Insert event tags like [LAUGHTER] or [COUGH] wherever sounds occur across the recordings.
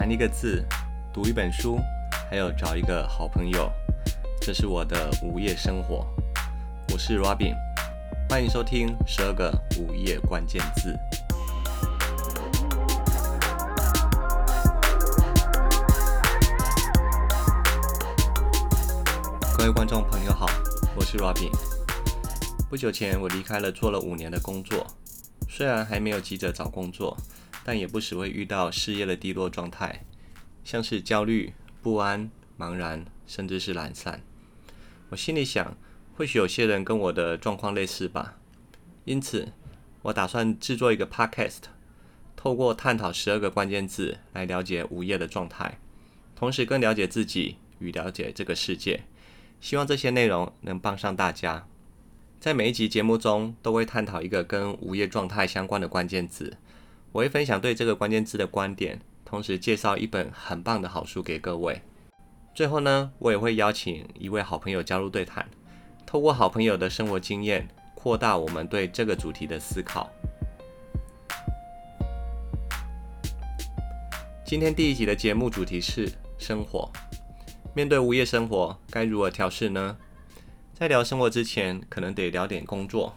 谈一个字，读一本书，还有找一个好朋友，这是我的午夜生活。我是 Robin，欢迎收听十二个午夜关键字。各位观众朋友好，我是 Robin。不久前我离开了做了五年的工作，虽然还没有急着找工作。但也不时会遇到事业的低落状态，像是焦虑、不安、茫然，甚至是懒散。我心里想，或许有些人跟我的状况类似吧。因此，我打算制作一个 podcast，透过探讨十二个关键字来了解午夜的状态，同时更了解自己与了解这个世界。希望这些内容能帮上大家。在每一集节目中，都会探讨一个跟午夜状态相关的关键字。我会分享对这个关键字的观点，同时介绍一本很棒的好书给各位。最后呢，我也会邀请一位好朋友加入对谈，透过好朋友的生活经验，扩大我们对这个主题的思考。今天第一集的节目主题是生活。面对午夜生活，该如何调试呢？在聊生活之前，可能得聊点工作。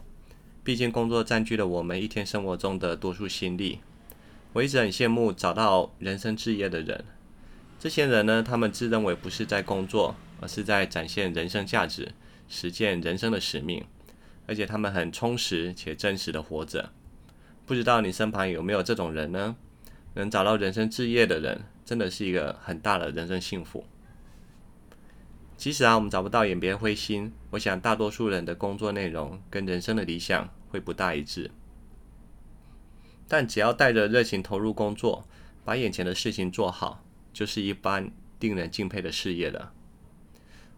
毕竟工作占据了我们一天生活中的多数心力。我一直很羡慕找到人生志业的人。这些人呢，他们自认为不是在工作，而是在展现人生价值，实践人生的使命。而且他们很充实且真实的活着。不知道你身旁有没有这种人呢？能找到人生志业的人，真的是一个很大的人生幸福。即使啊，我们找不到，也别灰心。我想，大多数人的工作内容跟人生的理想会不大一致。但只要带着热情投入工作，把眼前的事情做好，就是一般令人敬佩的事业了。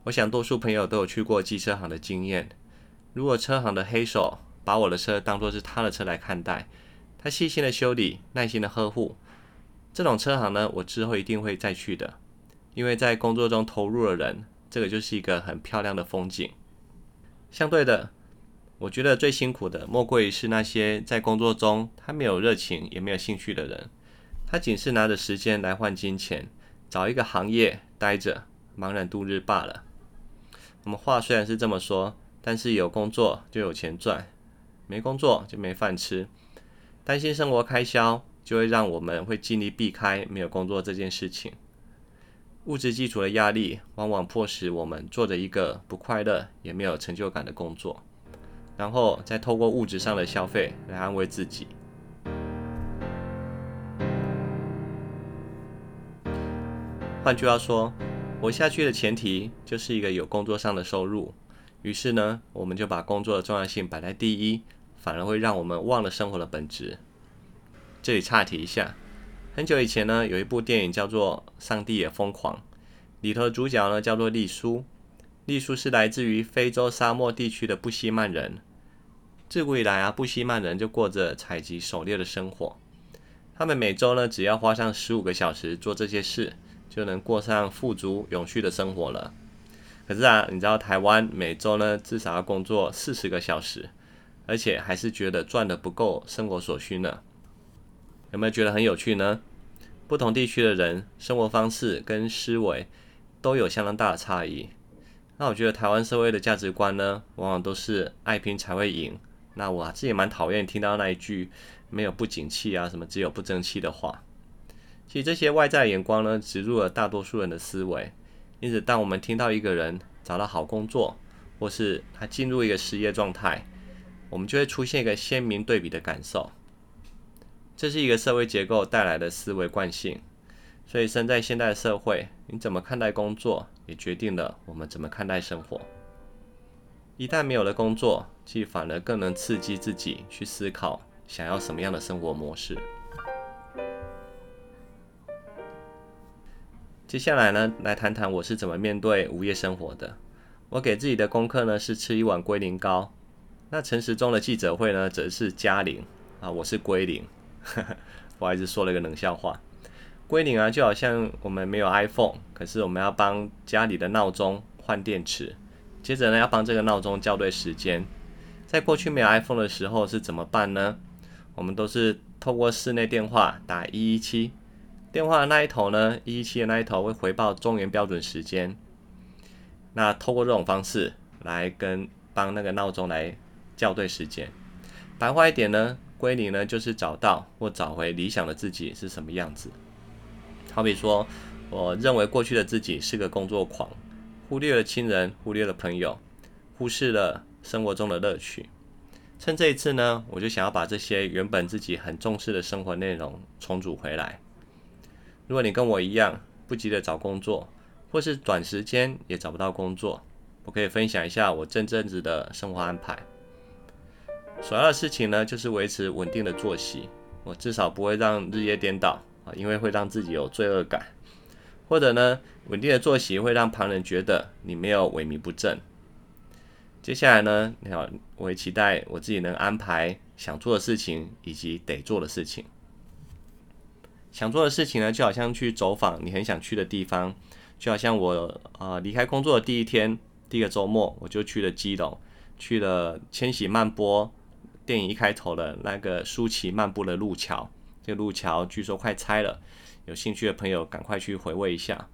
我想，多数朋友都有去过机车行的经验。如果车行的黑手把我的车当作是他的车来看待，他细心的修理，耐心的呵护，这种车行呢，我之后一定会再去的。因为在工作中投入的人。这个就是一个很漂亮的风景。相对的，我觉得最辛苦的莫过于是那些在工作中他没有热情也没有兴趣的人，他仅是拿着时间来换金钱，找一个行业待着，茫然度日罢了。我们话虽然是这么说，但是有工作就有钱赚，没工作就没饭吃。担心生活开销，就会让我们会尽力避开没有工作这件事情。物质基础的压力，往往迫使我们做着一个不快乐也没有成就感的工作，然后再透过物质上的消费来安慰自己。换句话说，活下去的前提就是一个有工作上的收入。于是呢，我们就把工作的重要性摆在第一，反而会让我们忘了生活的本质。这里岔题一下。很久以前呢，有一部电影叫做《上帝也疯狂》，里头的主角呢叫做丽苏。丽苏是来自于非洲沙漠地区的布希曼人。自古以来啊，布希曼人就过着采集狩猎的生活。他们每周呢，只要花上十五个小时做这些事，就能过上富足永续的生活了。可是啊，你知道台湾每周呢，至少要工作四十个小时，而且还是觉得赚的不够生活所需呢。有没有觉得很有趣呢？不同地区的人生活方式跟思维都有相当大的差异。那我觉得台湾社会的价值观呢，往往都是爱拼才会赢。那我自己也蛮讨厌听到那一句“没有不景气啊，什么只有不争气”的话。其实这些外在眼光呢，植入了大多数人的思维。因此，当我们听到一个人找到好工作，或是他进入一个失业状态，我们就会出现一个鲜明对比的感受。这是一个社会结构带来的思维惯性，所以身在现代社会，你怎么看待工作，也决定了我们怎么看待生活。一旦没有了工作，其实反而更能刺激自己去思考，想要什么样的生活模式。接下来呢，来谈谈我是怎么面对午夜生活的。我给自己的功课呢，是吃一碗龟苓膏。那陈时中的记者会呢，则是嘉玲啊，我是龟苓。不好意思，说了一个冷笑话。归零啊，就好像我们没有 iPhone，可是我们要帮家里的闹钟换电池，接着呢要帮这个闹钟校对时间。在过去没有 iPhone 的时候是怎么办呢？我们都是透过室内电话打一一七，电话的那一头呢，一一七的那一头会回报中原标准时间。那透过这种方式来跟帮那个闹钟来校对时间。白话一点呢，归零呢就是找到或找回理想的自己是什么样子。好比说，我认为过去的自己是个工作狂，忽略了亲人，忽略了朋友，忽视了生活中的乐趣。趁这一次呢，我就想要把这些原本自己很重视的生活内容重组回来。如果你跟我一样不急着找工作，或是短时间也找不到工作，我可以分享一下我这阵子的生活安排。首要的事情呢，就是维持稳定的作息，我至少不会让日夜颠倒啊，因为会让自己有罪恶感。或者呢，稳定的作息会让旁人觉得你没有萎靡不振。接下来呢，你好，我也期待我自己能安排想做的事情以及得做的事情。想做的事情呢，就好像去走访你很想去的地方，就好像我呃离开工作的第一天，第一个周末，我就去了基隆，去了千禧曼波电影一开头的那个舒淇漫步的路桥，这个路桥据说快拆了，有兴趣的朋友赶快去回味一下。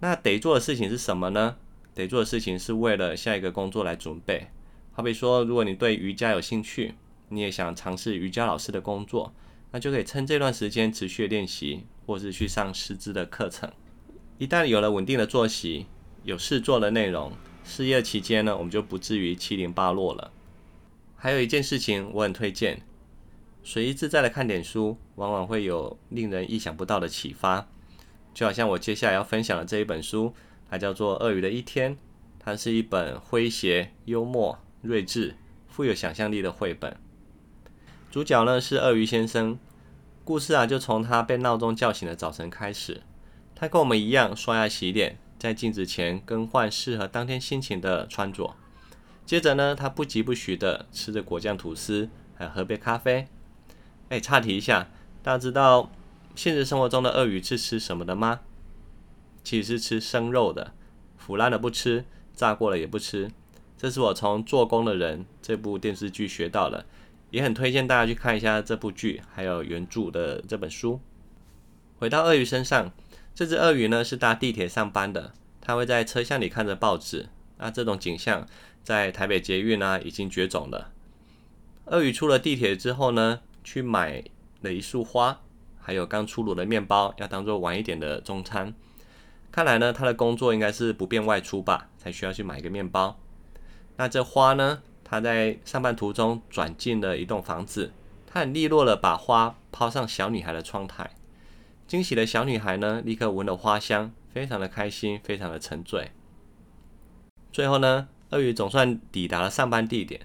那得做的事情是什么呢？得做的事情是为了下一个工作来准备。好比说，如果你对瑜伽有兴趣，你也想尝试瑜伽老师的工作。那就可以趁这段时间持续练习，或是去上师资的课程。一旦有了稳定的作息，有事做的内容，失业期间呢，我们就不至于七零八落了。还有一件事情我很推荐，随意自在的看点书，往往会有令人意想不到的启发。就好像我接下来要分享的这一本书，它叫做《鳄鱼的一天》，它是一本诙谐、幽默、睿智、富有想象力的绘本。主角呢是鳄鱼先生，故事啊就从他被闹钟叫醒的早晨开始。他跟我们一样刷牙洗脸，在镜子前更换适合当天心情的穿着。接着呢，他不疾不徐的吃着果酱吐司，还喝杯咖啡。哎，岔题一下，大家知道现实生活中的鳄鱼是吃什么的吗？其实是吃生肉的，腐烂的不吃，炸过了也不吃。这是我从《做工的人》这部电视剧学到的。也很推荐大家去看一下这部剧，还有原著的这本书。回到鳄鱼身上，这只鳄鱼呢是搭地铁上班的，它会在车厢里看着报纸。那这种景象在台北捷运啊已经绝种了。鳄鱼出了地铁之后呢，去买了一束花，还有刚出炉的面包，要当做晚一点的中餐。看来呢，他的工作应该是不便外出吧，才需要去买一个面包。那这花呢？他在上班途中转进了一栋房子，他很利落的把花抛上小女孩的窗台。惊喜的小女孩呢，立刻闻了花香，非常的开心，非常的沉醉。最后呢，鳄鱼总算抵达了上班地点。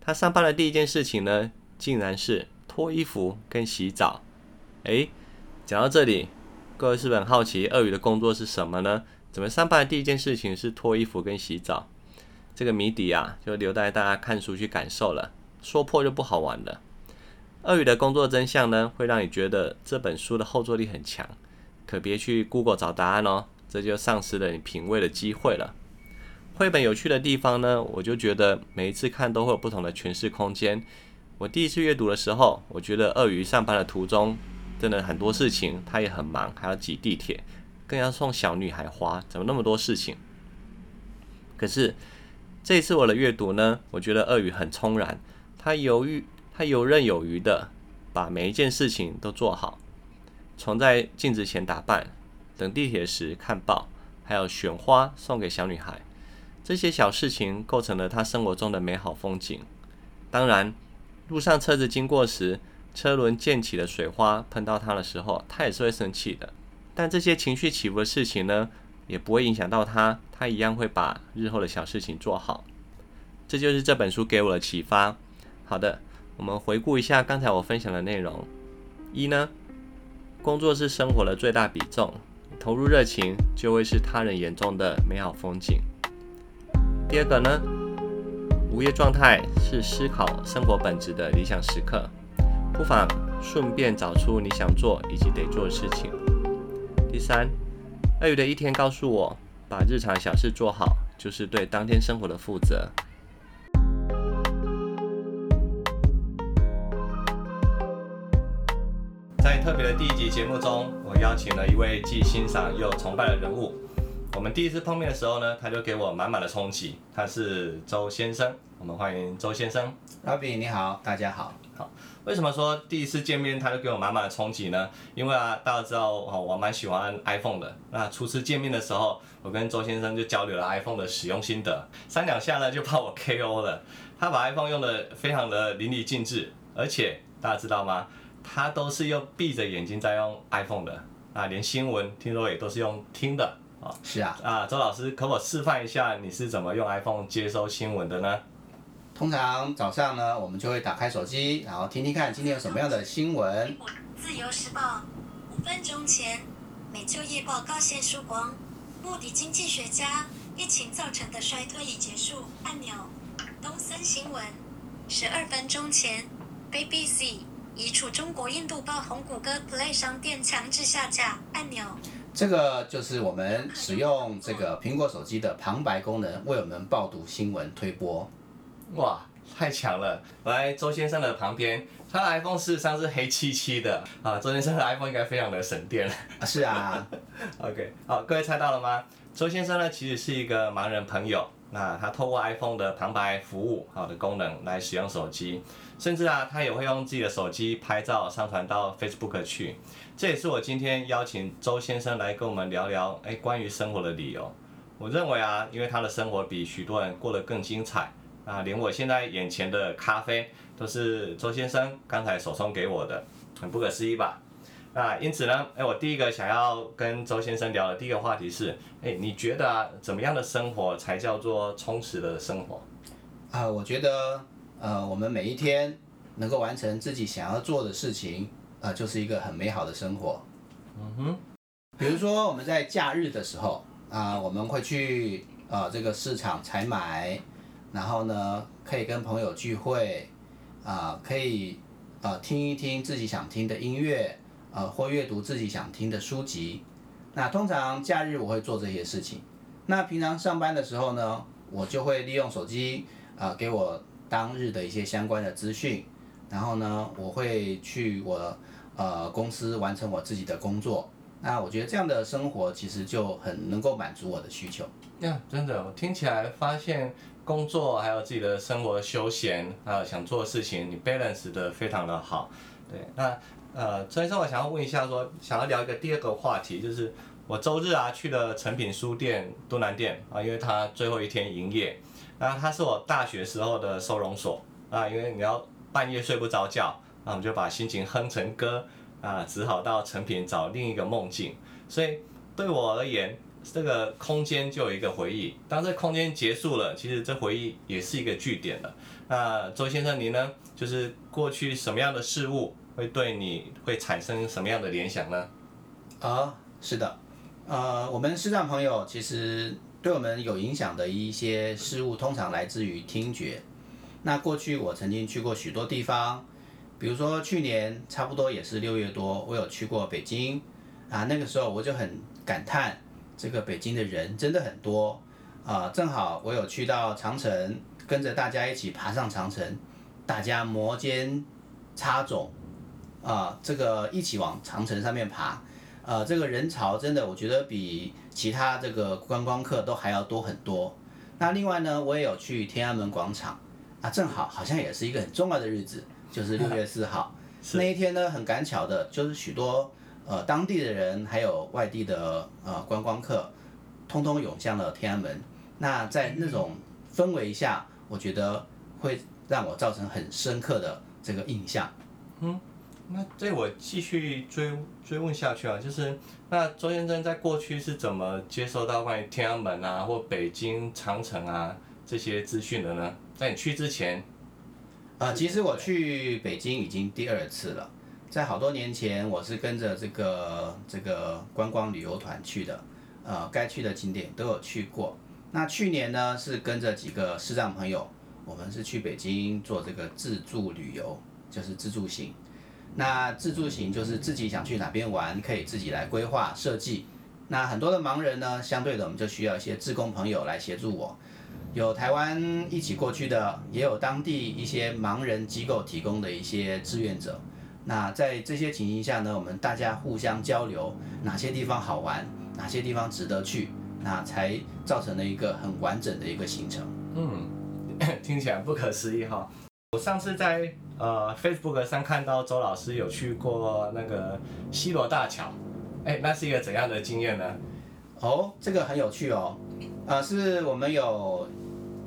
他上班的第一件事情呢，竟然是脱衣服跟洗澡。诶，讲到这里，各位是不是很好奇鳄鱼的工作是什么呢？怎么上班的第一件事情是脱衣服跟洗澡？这个谜底啊，就留待大家看书去感受了。说破就不好玩了。鳄鱼的工作真相呢，会让你觉得这本书的后坐力很强，可别去 Google 找答案哦，这就丧失了你品味的机会了。绘本有趣的地方呢，我就觉得每一次看都会有不同的诠释空间。我第一次阅读的时候，我觉得鳄鱼上班的途中真的很多事情，他也很忙，还要挤地铁，更要送小女孩花，怎么那么多事情？可是。这次我的阅读呢，我觉得鳄鱼很从然，他犹豫，他游刃有余的把每一件事情都做好，从在镜子前打扮，等地铁时看报，还有选花送给小女孩，这些小事情构成了他生活中的美好风景。当然，路上车子经过时，车轮溅起的水花喷到他的时候，他也是会生气的。但这些情绪起伏的事情呢，也不会影响到他，他一样会把日后的小事情做好。这就是这本书给我的启发。好的，我们回顾一下刚才我分享的内容。一呢，工作是生活的最大比重，投入热情就会是他人眼中的美好风景。第二个呢，无业状态是思考生活本质的理想时刻，不妨顺便找出你想做以及得做的事情。第三。鳄鱼的一天告诉我，把日常小事做好，就是对当天生活的负责。在特别的第一集节目中，我邀请了一位既欣赏又崇拜的人物。我们第一次碰面的时候呢，他就给我满满的冲击。他是周先生，我们欢迎周先生。Robin 你好，大家好。好，为什么说第一次见面他就给我满满的冲击呢？因为啊，大家知道哦，我蛮喜欢 iPhone 的。那初次见面的时候，我跟周先生就交流了 iPhone 的使用心得，三两下呢就把我 KO 了。他把 iPhone 用的非常的淋漓尽致，而且大家知道吗？他都是用闭着眼睛在用 iPhone 的啊，连新闻听说也都是用听的。是啊，啊，周老师，可否示范一下你是怎么用 iPhone 接收新闻的呢？通常早上呢，我们就会打开手机，然后听听看今天有什么样的新闻。自由时报，五分钟前，美就业报告现曙光，穆迪经济学家，疫情造成的衰退已结束。按钮，东森新闻，十二分钟前，BBC，移除中国印度爆红谷歌 Play 商店强制下架。按钮。这个就是我们使用这个苹果手机的旁白功能，为我们报读新闻推播。哇，太强了！我来周先生的旁边，他的 iPhone 事实上是黑漆漆的啊。周先生的 [LAUGHS] iPhone 应该非常的省电。是啊。[LAUGHS] OK，好，各位猜到了吗？周先生呢，其实是一个盲人朋友。那他透过 iPhone 的旁白服务好的功能来使用手机，甚至啊，他也会用自己的手机拍照上传到 Facebook 去。这也是我今天邀请周先生来跟我们聊聊，哎，关于生活的理由。我认为啊，因为他的生活比许多人过得更精彩啊，连我现在眼前的咖啡都是周先生刚才手冲给我的，很不可思议吧？啊，因此呢，哎，我第一个想要跟周先生聊的第一个话题是，哎，你觉得啊，怎么样的生活才叫做充实的生活？啊，我觉得，呃，我们每一天能够完成自己想要做的事情，啊，就是一个很美好的生活。嗯哼，比如说我们在假日的时候，啊，我们会去啊这个市场采买，然后呢，可以跟朋友聚会，啊，可以啊听一听自己想听的音乐。呃，或阅读自己想听的书籍。那通常假日我会做这些事情。那平常上班的时候呢，我就会利用手机啊、呃，给我当日的一些相关的资讯。然后呢，我会去我呃公司完成我自己的工作。那我觉得这样的生活其实就很能够满足我的需求。呀，真的，我听起来发现工作还有自己的生活休闲还有想做的事情，你 balance 的非常的好。对，那。呃，所以说我想要问一下说，想要聊一个第二个话题，就是我周日啊去了诚品书店敦南店啊，因为它最后一天营业。那它是我大学时候的收容所啊，因为你要半夜睡不着觉，那我们就把心情哼成歌啊，只好到诚品找另一个梦境。所以对我而言，这个空间就有一个回忆。当这空间结束了，其实这回忆也是一个据点了。那周先生，您呢？就是过去什么样的事物？会对你会产生什么样的联想呢？啊、是的，呃，我们视障朋友其实对我们有影响的一些事物，通常来自于听觉。那过去我曾经去过许多地方，比如说去年差不多也是六月多，我有去过北京啊，那个时候我就很感叹，这个北京的人真的很多啊。正好我有去到长城，跟着大家一起爬上长城，大家摩肩擦踵。啊，这个一起往长城上面爬，呃，这个人潮真的，我觉得比其他这个观光客都还要多很多。那另外呢，我也有去天安门广场，啊，正好好像也是一个很重要的日子，就是六月四号 [LAUGHS] 那一天呢，很赶巧的，就是许多呃当地的人还有外地的呃观光客，通通涌向了天安门。那在那种氛围下，我觉得会让我造成很深刻的这个印象。嗯。那这我继续追追问下去啊，就是那周先生在过去是怎么接收到关于天安门啊或北京长城啊这些资讯的呢？在你去之前，啊、其实我去北京已经第二次了，在好多年前我是跟着这个这个观光旅游团去的，呃，该去的景点都有去过。那去年呢是跟着几个视障朋友，我们是去北京做这个自助旅游，就是自助行。那自助行就是自己想去哪边玩，可以自己来规划设计。那很多的盲人呢，相对的我们就需要一些志工朋友来协助我。有台湾一起过去的，也有当地一些盲人机构提供的一些志愿者。那在这些情形下呢，我们大家互相交流，哪些地方好玩，哪些地方值得去，那才造成了一个很完整的一个行程。嗯，听起来不可思议哈。我上次在呃 Facebook 上看到周老师有去过那个西罗大桥，哎，那是一个怎样的经验呢？哦，这个很有趣哦。呃，是我们有，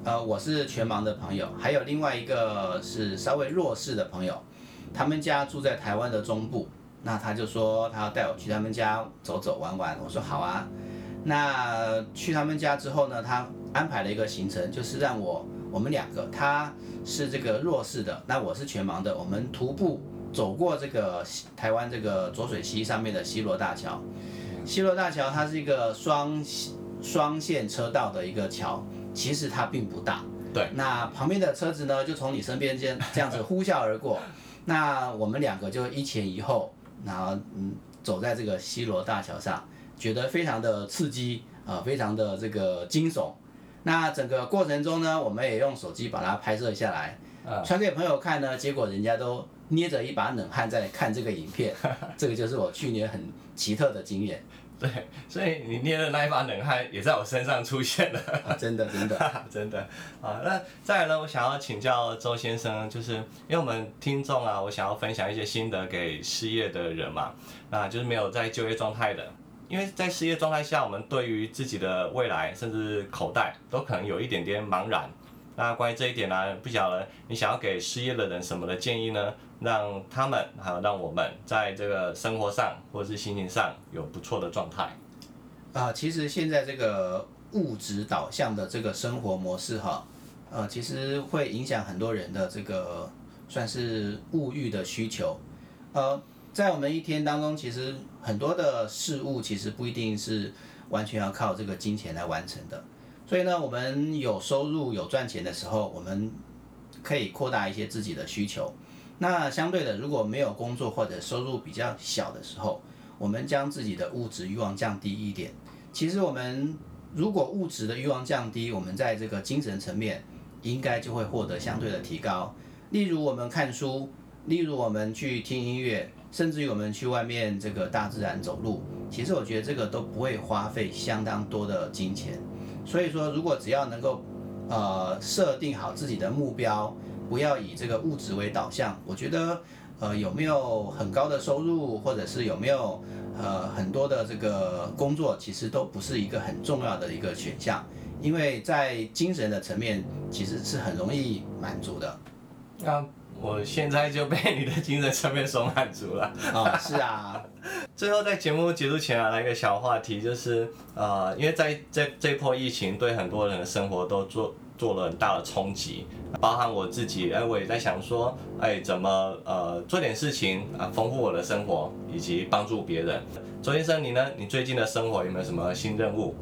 呃，我是全盲的朋友，还有另外一个是稍微弱势的朋友。他们家住在台湾的中部，那他就说他要带我去他们家走走玩玩。我说好啊。那去他们家之后呢，他安排了一个行程，就是让我我们两个，他是这个弱势的，那我是全盲的，我们徒步走过这个台湾这个浊水溪上面的西螺大桥。西螺大桥它是一个双双线车道的一个桥，其实它并不大。对。那旁边的车子呢，就从你身边这样这样子呼啸而过。那我们两个就一前一后，然后嗯走在这个西螺大桥上，觉得非常的刺激啊、呃，非常的这个惊悚。那整个过程中呢，我们也用手机把它拍摄下来，传给朋友看呢，结果人家都捏着一把冷汗在看这个影片。[LAUGHS] 这个就是我去年很奇特的经验。对，所以你捏的那一把冷汗也在我身上出现了，啊、真的真的 [LAUGHS] 真的啊。那再来呢，我想要请教周先生，就是因为我们听众啊，我想要分享一些心得给失业的人嘛，那就是没有在就业状态的，因为在失业状态下，我们对于自己的未来甚至口袋都可能有一点点茫然。那关于这一点呢、不晓得你想要给失业的人什么的建议呢？让他们还有让我们在这个生活上或者是心情上有不错的状态。啊、其实现在这个物质导向的这个生活模式哈，呃，其实会影响很多人的这个算是物欲的需求。呃，在我们一天当中，其实很多的事物其实不一定是完全要靠这个金钱来完成的。所以呢，我们有收入有赚钱的时候，我们可以扩大一些自己的需求。那相对的，如果没有工作或者收入比较小的时候，我们将自己的物质欲望降低一点。其实我们如果物质的欲望降低，我们在这个精神层面应该就会获得相对的提高。例如我们看书，例如我们去听音乐，甚至于我们去外面这个大自然走路，其实我觉得这个都不会花费相当多的金钱。所以说，如果只要能够，呃，设定好自己的目标，不要以这个物质为导向，我觉得，呃，有没有很高的收入，或者是有没有，呃，很多的这个工作，其实都不是一个很重要的一个选项，因为在精神的层面，其实是很容易满足的。啊。我现在就被你的精神层面所满足了。啊、哦，是啊。[LAUGHS] 最后在节目结束前啊，来一个小话题，就是呃，因为在这这波疫情对很多人的生活都做做了很大的冲击，包含我自己，哎，我也在想说，哎，怎么呃做点事情啊，丰富我的生活，以及帮助别人。周先生，你呢？你最近的生活有没有什么新任务？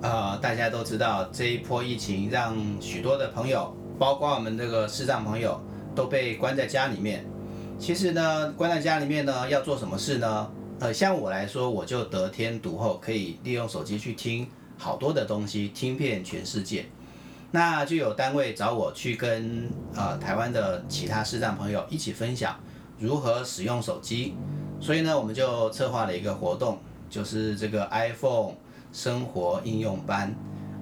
啊、呃，大家都知道这一波疫情让许多的朋友，包括我们这个视障朋友。都被关在家里面。其实呢，关在家里面呢，要做什么事呢？呃，像我来说，我就得天独厚，可以利用手机去听好多的东西，听遍全世界。那就有单位找我去跟呃台湾的其他视障朋友一起分享如何使用手机。所以呢，我们就策划了一个活动，就是这个 iPhone 生活应用班。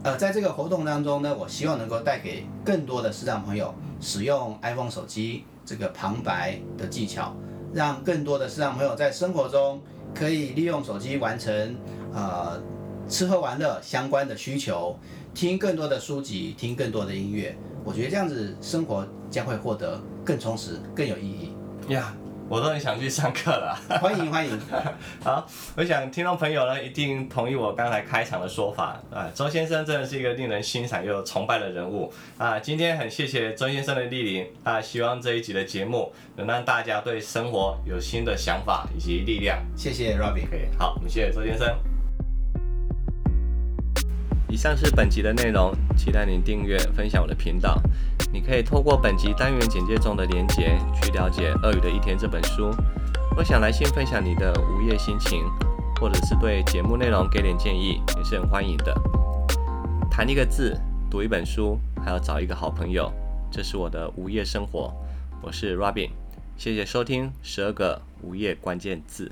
呃，在这个活动当中呢，我希望能够带给更多的视障朋友使用 iPhone 手机这个旁白的技巧，让更多的视障朋友在生活中可以利用手机完成呃吃喝玩乐相关的需求，听更多的书籍，听更多的音乐。我觉得这样子生活将会获得更充实、更有意义。呀。我都很想去上课了，欢迎欢迎。[LAUGHS] 好，我想听众朋友呢一定同意我刚才开场的说法啊，周先生真的是一个令人欣赏又崇拜的人物啊。今天很谢谢周先生的莅临啊，希望这一集的节目能让大家对生活有新的想法以及力量。谢谢 Robin，可以，好，我们谢谢周先生。以上是本集的内容，期待您订阅分享我的频道。你可以透过本集单元简介中的连结去了解《鳄鱼的一天》这本书。若想来信分享你的无业心情，或者是对节目内容给点建议，也是很欢迎的。谈一个字，读一本书，还要找一个好朋友，这是我的无业生活。我是 Robin，谢谢收听十二个午夜关键字。